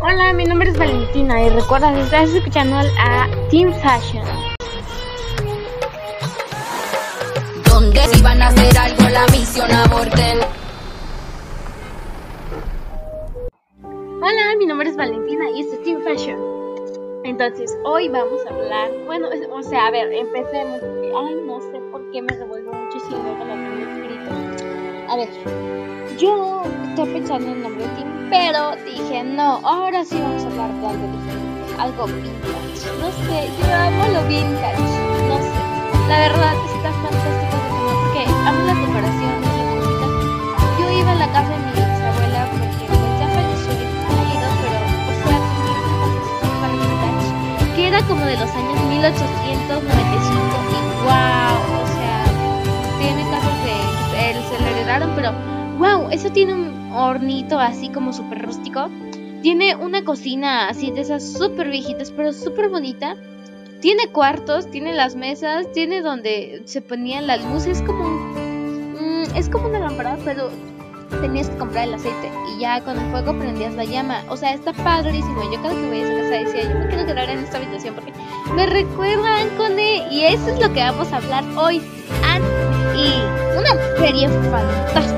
Hola, mi nombre es Valentina y recuerda que estás escuchando a Team Fashion. Donde si van a hacer algo la misión aborten. Hola, mi nombre es Valentina y este es Team Fashion. Entonces, hoy vamos a hablar, bueno, o sea, a ver, empecemos. Ay, no sé por qué me revuelvo muchísimo con lo que me he escrito. A ver, yo estoy pensando en nombre de Team pero dije, no, ahora sí vamos a hablar de algo diferente, algo vintage. No sé, yo amo lo vintage, no sé. La verdad está fantástico porque amo las decoraciones, las cositas. Yo iba a la casa de mi bisabuela porque pues ya falleció y ha ido, pero o sea, casa vintage que era como de los años 1895 y wow, o sea, tiene casas de, se le heredaron, pero wow, eso tiene un hornito así como súper rústico. Tiene una cocina así de esas súper viejitas, pero súper bonita. Tiene cuartos, tiene las mesas, tiene donde se ponían las luces. Es como un, mm, es como una lámpara, pero tenías que comprar el aceite y ya con el fuego prendías la llama. O sea, está padrísimo. Yo cada que voy a esa casa decía, yo me quiero quedar en esta habitación porque me recuerdan con él. Y eso es lo que vamos a hablar hoy. Anne y una serie fantástica.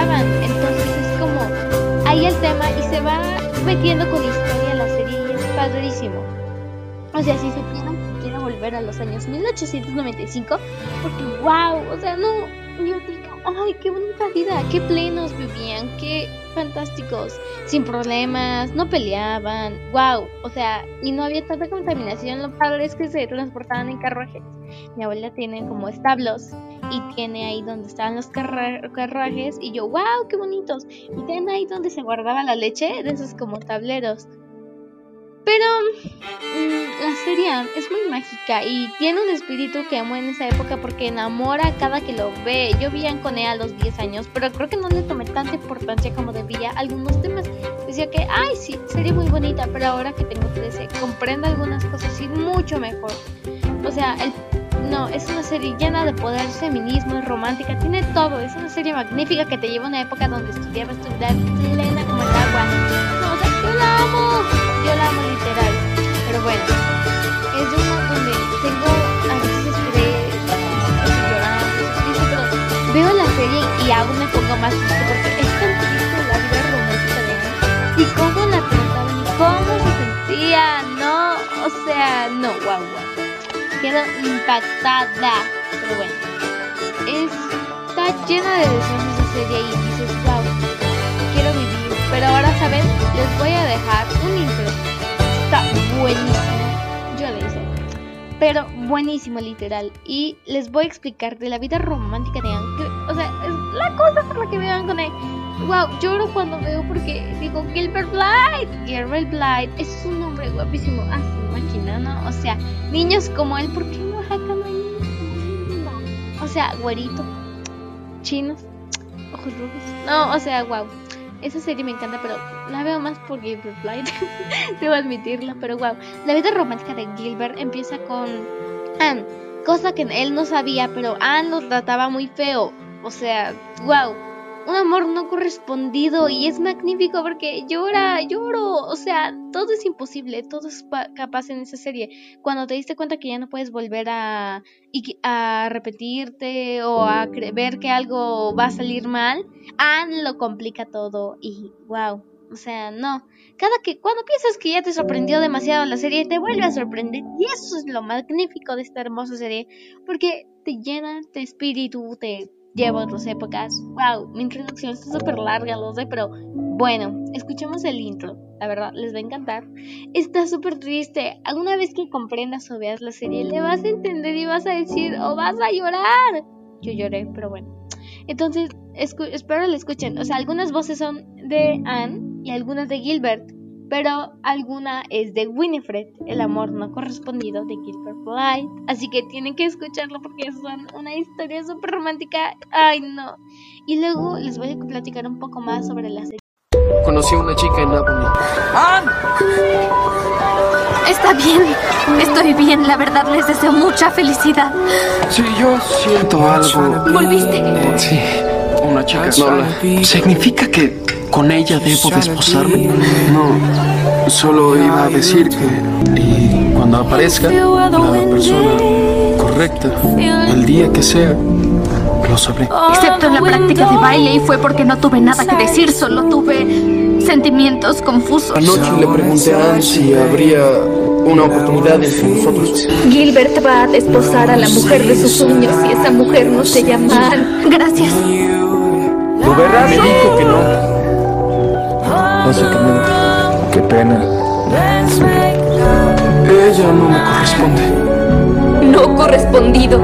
Entonces es como ahí el tema y se va metiendo con historia la serie y es padrísimo. O sea, si se que quiero volver a los años 1895, porque wow, o sea, no, yo digo, ay, qué bonita vida, qué plenos vivían, qué fantásticos, sin problemas, no peleaban, wow, o sea, y no había tanta contaminación, lo padre es que se transportaban en carruajes. Mi abuela tiene como establos y tiene ahí donde estaban los carruajes y yo, wow, qué bonitos. Y tienen ahí donde se guardaba la leche de esos como tableros. Pero mm, la serie es muy mágica y tiene un espíritu que amo en esa época porque enamora a cada que lo ve. Yo vi con él a los 10 años, pero creo que no le tomé tanta importancia como debía algunos temas. Decía que, ay, sí, sería muy bonita, pero ahora que tengo 13, comprendo algunas cosas y mucho mejor. O sea, el no, es una serie llena de poder, feminismo, romántica, tiene todo. Es una serie magnífica que te lleva a una época donde estudiaba estudiar plena como el agua. No, o sea, yo la amo, yo la amo literal. Pero bueno, es de una donde tengo a veces llorando, pero veo la serie y aún me pongo más triste porque es tan triste la vida romántica de él. Y cómo la trataban y cómo se sentía, no, o sea, no, guau, guau quedo impactada. Pero bueno, está llena de deseos esa serie y dices, wow, quiero vivir. Pero ahora, ¿saben? Les voy a dejar un intro. Está buenísimo. Yo le hice. Pero buenísimo, literal. Y les voy a explicar de la vida romántica de Anne. o sea, es la cosa por la que vean con él. Wow, lloro cuando veo porque digo Gilbert Blythe. Gilbert Blythe es un hombre guapísimo. Así, máquina, ¿no? O sea, niños como él, ¿por qué no O sea, güerito, chinos, ojos rojos. No, o sea, wow. Esa serie me encanta, pero la veo más por Gilbert Blythe. Debo admitirlo, pero wow. La vida romántica de Gilbert empieza con Anne, cosa que él no sabía, pero Anne lo trataba muy feo. O sea, wow un amor no correspondido y es magnífico porque llora, lloro, o sea, todo es imposible, todo es capaz en esa serie. Cuando te diste cuenta que ya no puedes volver a, a repetirte o a ver que algo va a salir mal, Anne lo complica todo y wow. O sea, no. Cada que cuando piensas que ya te sorprendió demasiado la serie, te vuelve a sorprender. Y eso es lo magnífico de esta hermosa serie. Porque te llena de espíritu, te llevo otras épocas. Wow, mi introducción está súper larga, lo sé, pero bueno, escuchemos el intro. La verdad, les va a encantar. Está súper triste. Alguna vez que comprendas o veas la serie, le vas a entender y vas a decir o vas a llorar. Yo lloré, pero bueno. Entonces, espero la escuchen. O sea, algunas voces son de Anne y algunas de Gilbert, pero alguna es de Winifred, el amor no correspondido de Gilbert Blythe. Así que tienen que escucharlo porque son una historia súper romántica. Ay, no. Y luego les voy a platicar un poco más sobre la serie. Conocí a una chica en Napoli. Está bien, estoy bien, la verdad les deseo mucha felicidad. Sí, yo siento algo. ¿Volviste? Sí, una chica sola. ¿Significa que con ella debo desposarme? No, solo iba a decir que y cuando aparezca la persona correcta, el día que sea, lo sabré. Excepto en la práctica de baile y fue porque no tuve nada que decir, solo tuve sentimientos confusos. Anoche le pregunté a Anne si habría una oportunidad entre nosotros. Gilbert va a desposar a la mujer de sus sueños y esa mujer no se llama Anne. Gracias. ¿Tu verdad? Me dijo que no. Básicamente. Qué pena. Ella no me corresponde. No correspondido.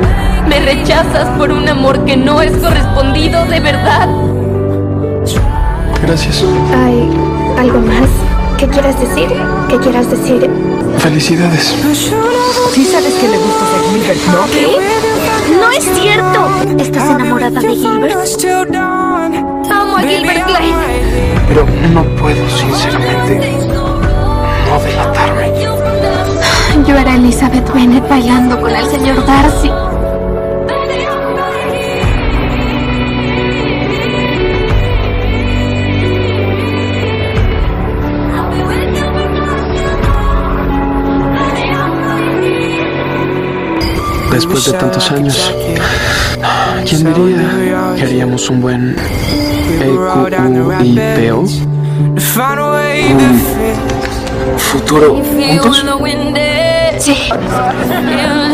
Me rechazas por un amor que no es correspondido de verdad. Gracias. ¿Hay algo más que quieras decir? ¿Qué quieras decir? Felicidades. Sí sabes que le gustas a Gilbert, ¿no? ¿Qué? No es cierto. ¿Estás enamorada de Gilbert? Amo a Gilbert. Pero no puedo, sinceramente, no delatarme. Yo era Elizabeth Bennet bailando con el señor Darcy. Después de tantos años, ¿quién diría que haríamos un buen EQUIPO? ¿Un futuro juntos? Sí.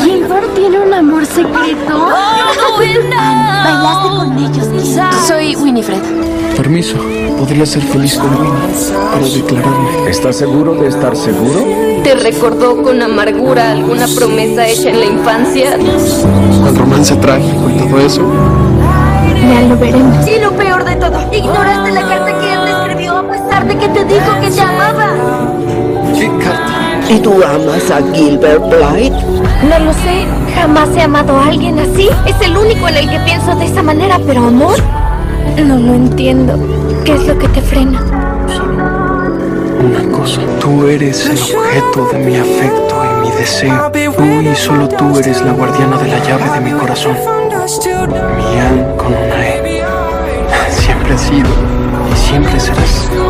¿Gilbert tiene un amor secreto? ¿Bailaste con ellos? Soy Winifred. Permiso, podría ser feliz con Winnie para declararme. ¿Estás seguro de estar seguro? ¿Te recordó con amargura alguna promesa hecha en la infancia? El romance trágico y todo eso. Ya lo veremos. Y lo peor de todo, ignoraste la carta que él te escribió a pesar de que te dijo que te amaba. ¿Qué carta? ¿Y tú amas a Gilbert Blythe? No lo sé. Jamás he amado a alguien así. Es el único en el que pienso de esa manera, pero amor. No lo entiendo. ¿Qué es lo que te frena? Una cosa, tú eres el objeto de mi afecto y mi deseo. Tú y solo tú eres la guardiana de la llave de mi corazón. Mi Anne E. Siempre has sido y siempre serás tú.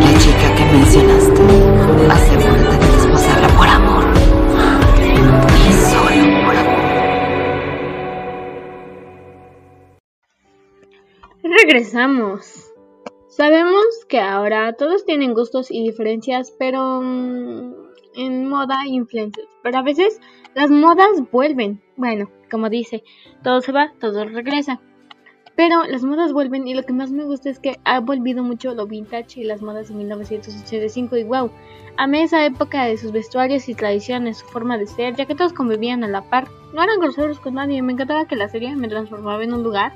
La chica que mencionaste. Asegúrate de desposarla por amor. Y solo por amor. Regresamos. Sabemos que ahora todos tienen gustos y diferencias, pero mm, en moda e influencers. Pero a veces las modas vuelven. Bueno, como dice, todo se va, todo regresa. Pero las modas vuelven y lo que más me gusta es que ha volvido mucho lo vintage y las modas de 1985 y wow. Amé esa época de sus vestuarios y tradiciones, su forma de ser, ya que todos convivían a la par. No eran groseros con nadie, me encantaba que la serie me transformaba en un lugar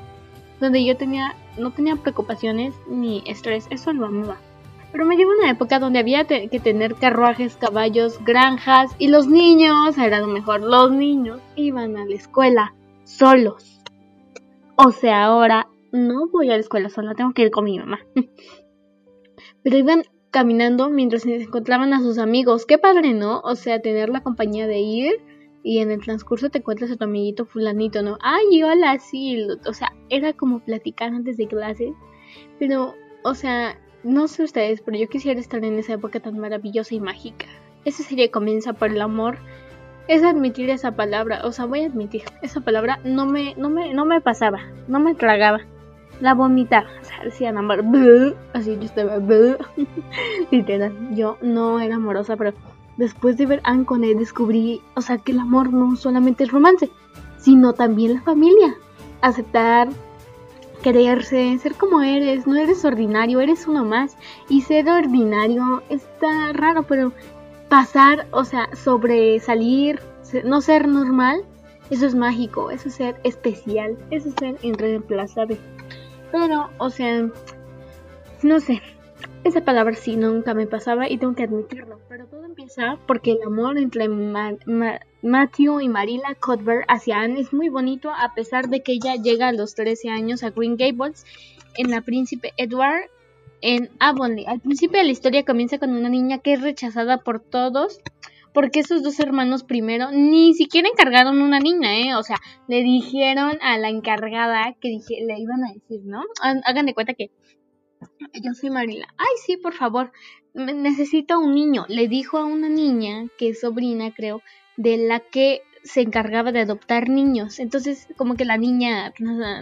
donde yo tenía no tenía preocupaciones ni estrés, eso lo amaba. Pero me llevó una época donde había que tener carruajes, caballos, granjas y los niños, era lo mejor, los niños iban a la escuela solos. O sea, ahora no voy a la escuela sola, tengo que ir con mi mamá. Pero iban caminando mientras se encontraban a sus amigos. Qué padre, ¿no? O sea, tener la compañía de ir y en el transcurso te encuentras a tu amiguito fulanito, ¿no? Ay, hola, sí. O sea, era como platicar antes de clases. Pero, o sea, no sé ustedes, pero yo quisiera estar en esa época tan maravillosa y mágica. Esa serie comienza por el amor. Es admitir esa palabra, o sea, voy a admitir, esa palabra no me, no me, no me pasaba, no me tragaba. La vomitaba, o sea, decían amor, así yo estaba, literal, yo no era amorosa, pero después de ver Anne con él descubrí, o sea, que el amor no solamente es romance, sino también la familia. Aceptar quererse, ser como eres, no eres ordinario, eres uno más. Y ser ordinario está raro, pero pasar, o sea, sobresalir, no ser normal, eso es mágico, eso es ser especial, eso es ser irreemplazable. Pero, o sea, no sé, esa palabra sí nunca me pasaba y tengo que admitirlo. Pero todo empieza porque el amor entre Matthew y Marilla Cuthbert hacia Anne es muy bonito a pesar de que ella llega a los 13 años a Green Gables en la Príncipe Edward en Avonlea. Al principio de la historia comienza con una niña que es rechazada por todos porque esos dos hermanos primero ni siquiera encargaron una niña, ¿eh? O sea, le dijeron a la encargada que dije, le iban a decir, ¿no? Hagan de cuenta que yo soy Marila. Ay, sí, por favor, necesito un niño. Le dijo a una niña, que es sobrina, creo, de la que se encargaba de adoptar niños. Entonces, como que la niña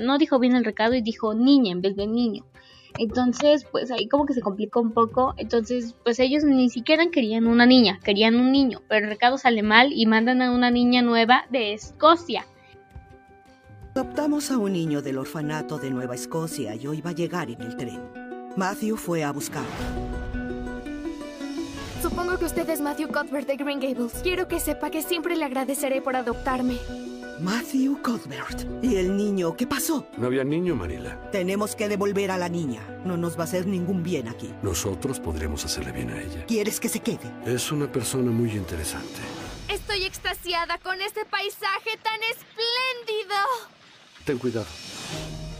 no dijo bien el recado y dijo niña en vez de niño. Entonces, pues ahí como que se complicó un poco. Entonces, pues ellos ni siquiera querían una niña, querían un niño. Pero el recado sale mal y mandan a una niña nueva de Escocia. Adoptamos a un niño del orfanato de Nueva Escocia y hoy va a llegar en el tren. Matthew fue a buscarlo. Supongo que usted es Matthew Cuthbert de Green Gables. Quiero que sepa que siempre le agradeceré por adoptarme. Matthew Cuthbert. ¿Y el niño qué pasó? No había niño, Marila. Tenemos que devolver a la niña. No nos va a hacer ningún bien aquí. Nosotros podremos hacerle bien a ella. ¿Quieres que se quede? Es una persona muy interesante. Estoy extasiada con este paisaje tan espléndido. Ten cuidado.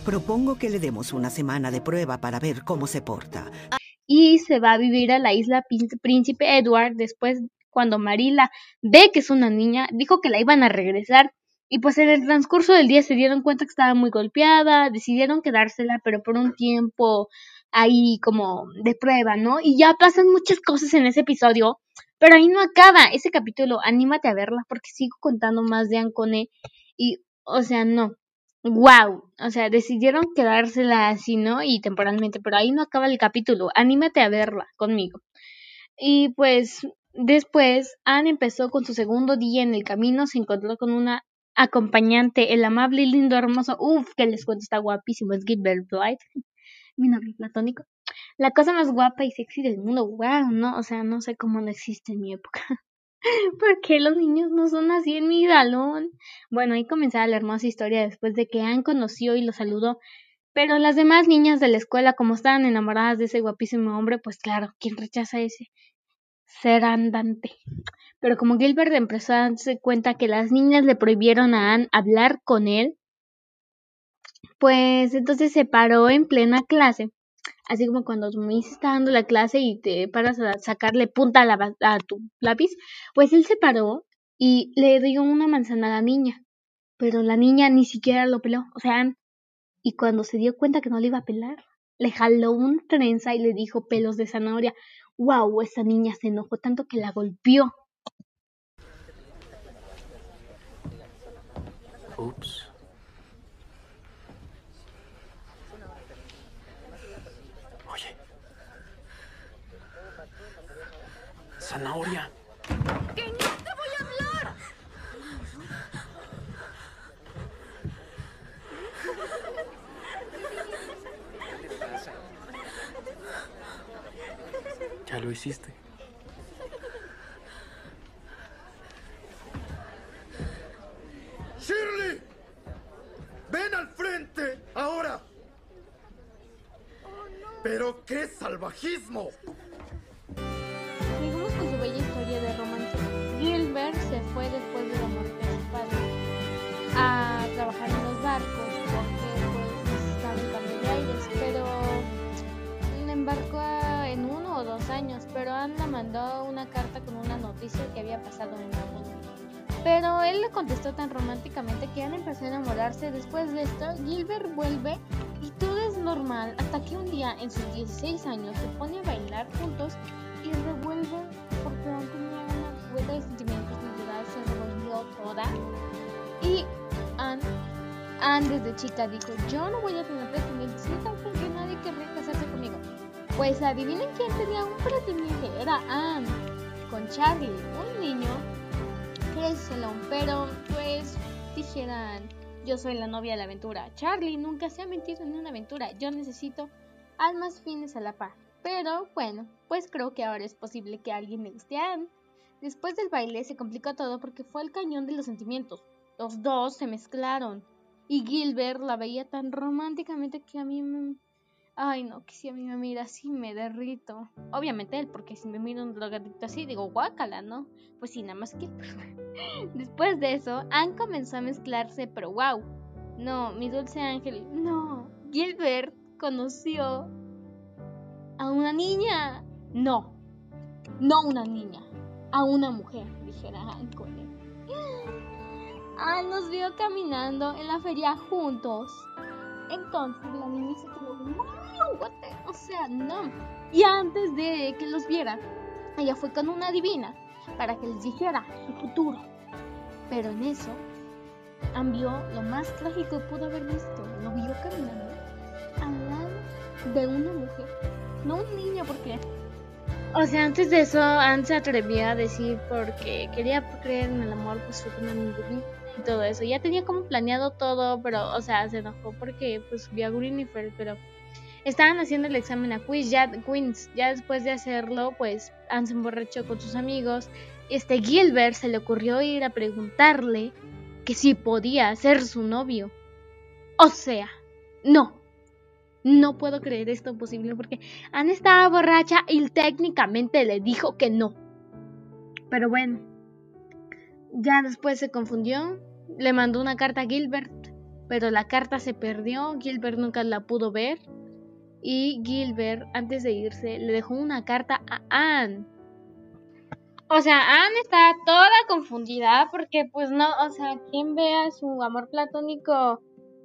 Propongo que le demos una semana de prueba para ver cómo se porta. Y se va a vivir a la isla Príncipe Edward después cuando Marila ve que es una niña, dijo que la iban a regresar y pues en el transcurso del día se dieron cuenta que estaba muy golpeada, decidieron quedársela, pero por un tiempo ahí como de prueba, ¿no? Y ya pasan muchas cosas en ese episodio, pero ahí no acaba ese capítulo, anímate a verla porque sigo contando más de Ancone y, o sea, no, wow, o sea, decidieron quedársela así, ¿no? Y temporalmente, pero ahí no acaba el capítulo, anímate a verla conmigo. Y pues después Anne empezó con su segundo día en el camino, se encontró con una acompañante, el amable, lindo, hermoso, uff, que les cuento, está guapísimo, es Gilbert Blythe, mi novio platónico. La cosa más guapa y sexy del mundo, wow, no, o sea, no sé cómo no existe en mi época. ¿Por qué los niños no son así en mi salón? Bueno, ahí comenzaba la hermosa historia después de que Anne conoció y lo saludó. Pero las demás niñas de la escuela, como estaban enamoradas de ese guapísimo hombre, pues claro, ¿quién rechaza ese ser andante? Pero como Gilbert empezó a darse cuenta que las niñas le prohibieron a Anne hablar con él, pues entonces se paró en plena clase. Así como cuando tu mamá está dando la clase y te paras a sacarle punta a, a tu lápiz, pues él se paró y le dio una manzana a la niña. Pero la niña ni siquiera lo peló. O sea, y cuando se dio cuenta que no le iba a pelar, le jaló un trenza y le dijo pelos de zanahoria. ¡Wow! Esa niña se enojó tanto que la golpeó. Zanahoria. ¡Que no te voy a hablar! Ya lo hiciste. ¡Shirley! ¡Ven al frente! ¡Ahora! ¡Pero qué salvajismo! Pero Anna mandó una carta con una noticia que había pasado en la mundo. Pero él le contestó tan románticamente que Anna empezó a enamorarse. Después de esto, Gilbert vuelve y todo es normal hasta que un día, en sus 16 años, se pone a bailar juntos y revuelven porque aún tenía una vuelta de sentimientos natural, se revolvió toda. Y Anne, Anne desde chica dijo, yo no voy a tener pretendientes, ni tampoco nadie querría casarse conmigo. Pues adivinen quién tenía un pretendiente, era Anne, con Charlie, un niño crecelón, pero pues dijeran Yo soy la novia de la aventura. Charlie nunca se ha metido en una aventura. Yo necesito almas fines a la par. Pero bueno, pues creo que ahora es posible que alguien le guste a Anne. Después del baile se complicó todo porque fue el cañón de los sentimientos. Los dos se mezclaron. Y Gilbert la veía tan románticamente que a mí me... Ay, no, que si a mí me mira así me derrito. Obviamente él, porque si me mira un drogadicto así, digo, guácala, ¿no? Pues sí, nada más que... Después de eso, Anne comenzó a mezclarse, pero wow. No, mi dulce ángel, no. Gilbert conoció a una niña. No, no una niña, a una mujer, dijera Anne con él. Anne nos vio caminando en la feria juntos. Entonces la niña se quedó, what the-" o sea, no. Y antes de que los viera, ella fue con una divina para que les dijera su futuro. Pero en eso, Anne vio lo más trágico que pudo haber visto. Lo vio caminando al lado de una mujer, no un niño, porque. O sea, antes de eso, Anne se atrevía a decir porque quería creer en el amor, pues fue con una divina y todo eso. Ya tenía como planeado todo, pero, o sea, se enojó porque pues vio a Greenfer, pero estaban haciendo el examen a Queens, ya, Queens, ya después de hacerlo, pues Anne se emborrachó con sus amigos. Este Gilbert se le ocurrió ir a preguntarle que si podía ser su novio. O sea, no. No puedo creer esto posible porque Anne estaba borracha y técnicamente le dijo que no. Pero bueno, ya después se confundió, le mandó una carta a Gilbert, pero la carta se perdió, Gilbert nunca la pudo ver y Gilbert antes de irse le dejó una carta a Anne. O sea, Anne está toda confundida porque pues no, o sea, ¿quién ve a su amor platónico?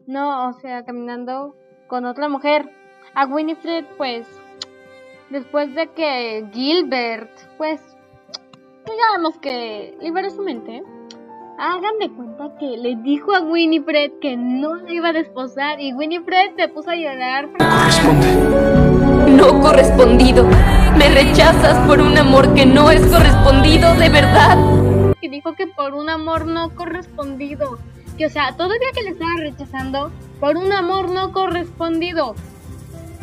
No, o sea, caminando con otra mujer. A Winifred pues después de que Gilbert pues digamos que liberó su mente. Hagan de cuenta que le dijo a Winifred que no le iba a desposar y Winifred se puso a llorar. No correspondido. Me rechazas por un amor que no es correspondido de verdad. Y dijo que por un amor no correspondido. Que o sea, todavía que le estaba rechazando por un amor no correspondido.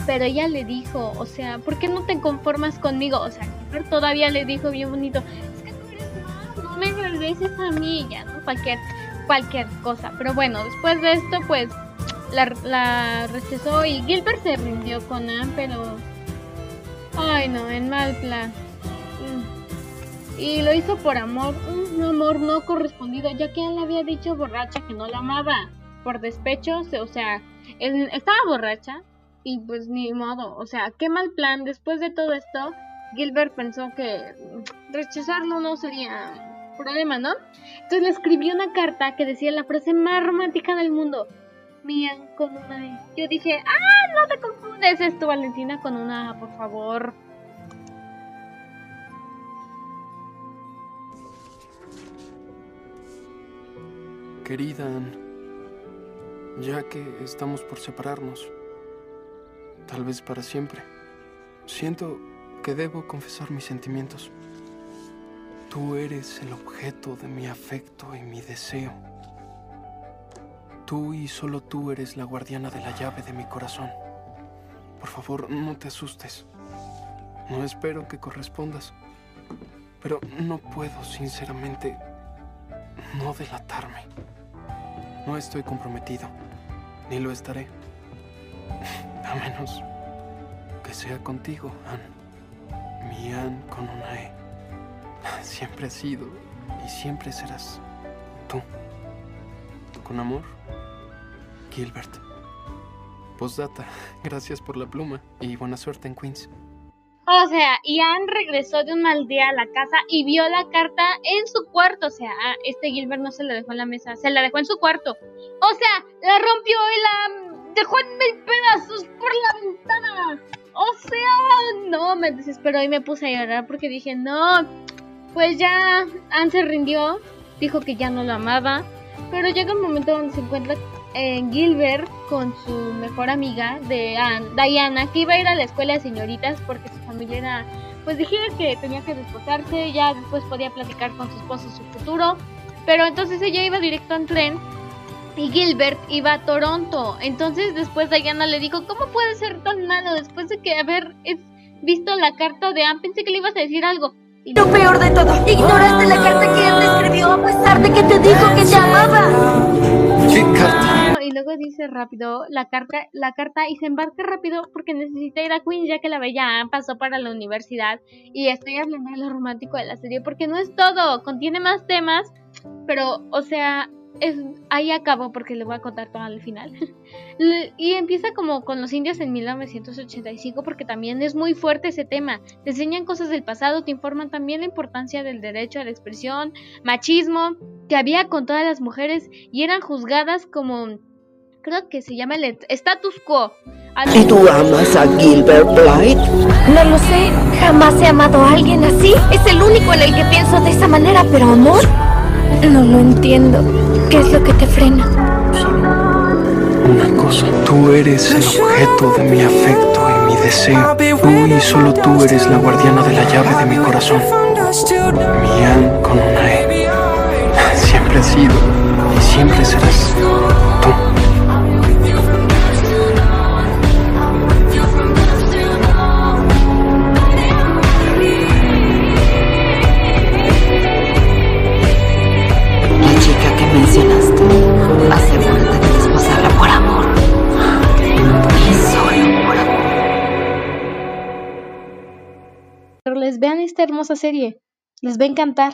Pero ella le dijo, o sea, ¿por qué no te conformas conmigo? O sea, todavía le dijo bien bonito, me regreses a mí, ya, ¿no? Cualquier, cualquier cosa. Pero bueno, después de esto, pues, la, la rechazó y Gilbert se rindió con Anne, pero... Ay, no, en mal plan. Mm. Y lo hizo por amor, un amor no correspondido, ya que él le había dicho borracha que no la amaba. Por despecho, o sea, él estaba borracha y pues ni modo, o sea, qué mal plan. Después de todo esto, Gilbert pensó que rechazarlo no sería problema, ¿no? Entonces le escribió una carta que decía la frase más romántica del mundo. Mía con una E. Yo dije, ah, no te confundes, es tu Valentina con una A, por favor. Querida Anne, ya que estamos por separarnos, tal vez para siempre, siento que debo confesar mis sentimientos. Tú eres el objeto de mi afecto y mi deseo. Tú y solo tú eres la guardiana de la llave de mi corazón. Por favor, no te asustes. No espero que correspondas. Pero no puedo, sinceramente, no delatarme. No estoy comprometido, ni lo estaré. A menos que sea contigo, Anne. Mi Anne con una E. Siempre has sido y siempre serás tú. Con amor, Gilbert. Postdata, gracias por la pluma y buena suerte en Queens. O sea, Ian regresó de un mal día a la casa y vio la carta en su cuarto. O sea, ah, este Gilbert no se la dejó en la mesa, se la dejó en su cuarto. O sea, la rompió y la dejó en mil pedazos por la ventana. O sea, no, me desesperó y me puse a llorar porque dije, no, pues ya Anne se rindió, dijo que ya no lo amaba. Pero llega un momento donde se encuentra eh, Gilbert con su mejor amiga de Anne, Diana, que iba a ir a la escuela de señoritas porque su familia era, pues dijeron que tenía que desposarse, ya después podía platicar con su esposo su futuro, pero entonces ella iba directo al tren y Gilbert iba a Toronto. Entonces después Diana le dijo, ¿cómo puede ser tan malo después de que haber visto la carta de Anne? Pensé que le ibas a decir algo. Y Lo peor de todo, ignoraste la carta que él te escribió a pesar de que te dijo que te amaba. ¿Qué carta? Y luego dice rápido la carta, la carta y se embarca rápido porque necesita ir a Queens ya que la bella Anne pasó para la universidad. Y estoy hablando de lo romántico de la serie porque no es todo, contiene más temas, pero o sea, es, ahí acabo porque le voy a contar todo al final. Y empieza como con los indios en 1985 porque también es muy fuerte ese tema. Te enseñan cosas del pasado, te informan también la importancia del derecho a la expresión, machismo que había con todas las mujeres y eran juzgadas como creo que se llama el status quo. Al- ¿Y tú amas a Gilbert Blythe? No lo sé, jamás he amado a alguien así. Es el único en el que pienso de esa manera, pero amor, no lo entiendo. ¿Qué es lo que te frena? Una cosa, tú eres el objeto de mi afecto y mi deseo. Tú y solo tú eres la guardiana de la llave de mi corazón. Mi Anne con una E. Siempre has sido y siempre serás Hermosa serie, les va a encantar.